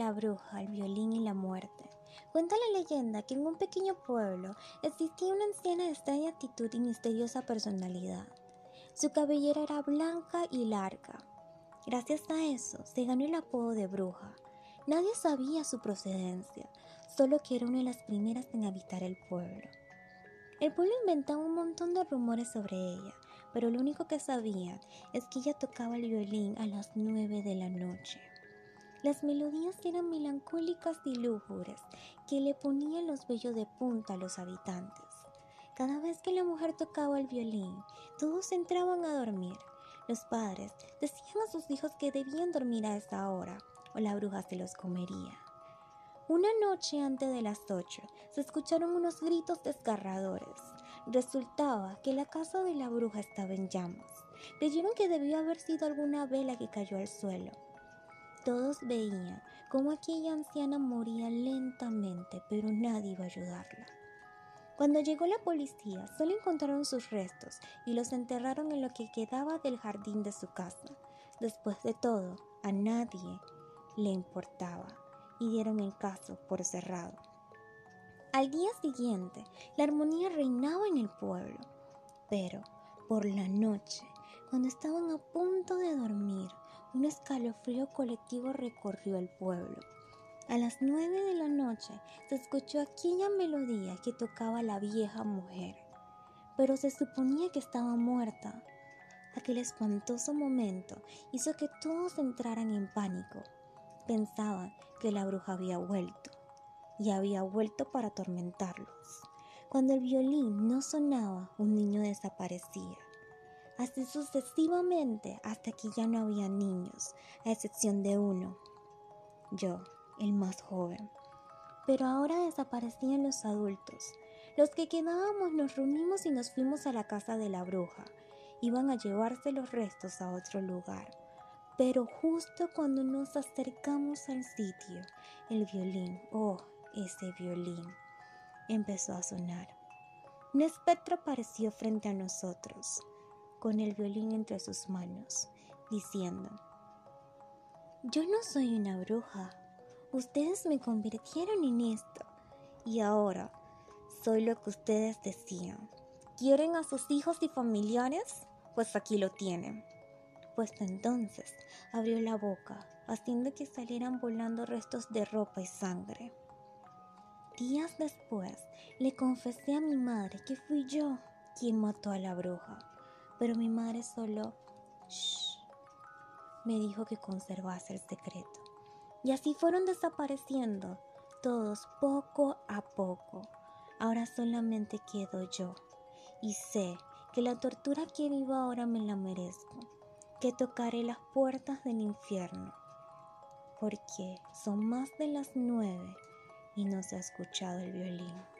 la bruja, el violín y la muerte. Cuenta la leyenda que en un pequeño pueblo existía una anciana de extraña actitud y misteriosa personalidad. Su cabellera era blanca y larga. Gracias a eso se ganó el apodo de bruja. Nadie sabía su procedencia, solo que era una de las primeras en habitar el pueblo. El pueblo inventaba un montón de rumores sobre ella, pero lo único que sabían es que ella tocaba el violín a las nueve de la noche. Las melodías eran melancólicas y lúgubres que le ponían los vellos de punta a los habitantes. Cada vez que la mujer tocaba el violín, todos entraban a dormir. Los padres decían a sus hijos que debían dormir a esa hora o la bruja se los comería. Una noche antes de las ocho se escucharon unos gritos desgarradores. Resultaba que la casa de la bruja estaba en llamas. Creyeron que debió haber sido alguna vela que cayó al suelo. Todos veían cómo aquella anciana moría lentamente, pero nadie iba a ayudarla. Cuando llegó la policía, solo encontraron sus restos y los enterraron en lo que quedaba del jardín de su casa. Después de todo, a nadie le importaba y dieron el caso por cerrado. Al día siguiente, la armonía reinaba en el pueblo, pero por la noche, cuando estaban a punto de dormir, un escalofrío colectivo recorrió el pueblo. A las nueve de la noche se escuchó aquella melodía que tocaba la vieja mujer, pero se suponía que estaba muerta. Aquel espantoso momento hizo que todos entraran en pánico. Pensaban que la bruja había vuelto y había vuelto para atormentarlos. Cuando el violín no sonaba, un niño desaparecía. Así sucesivamente hasta que ya no había niños, a excepción de uno, yo, el más joven. Pero ahora desaparecían los adultos. Los que quedábamos nos reunimos y nos fuimos a la casa de la bruja. Iban a llevarse los restos a otro lugar. Pero justo cuando nos acercamos al sitio, el violín, oh, ese violín, empezó a sonar. Un espectro apareció frente a nosotros, con el violín entre sus manos, diciendo, Yo no soy una bruja, ustedes me convirtieron en esto, y ahora soy lo que ustedes decían. ¿Quieren a sus hijos y familiares? Pues aquí lo tienen pues entonces abrió la boca, haciendo que salieran volando restos de ropa y sangre. Días después le confesé a mi madre que fui yo quien mató a la bruja, pero mi madre solo Shh, me dijo que conservase el secreto. Y así fueron desapareciendo todos poco a poco. Ahora solamente quedo yo y sé que la tortura que vivo ahora me la merezco que tocaré las puertas del infierno, porque son más de las nueve y no se ha escuchado el violín.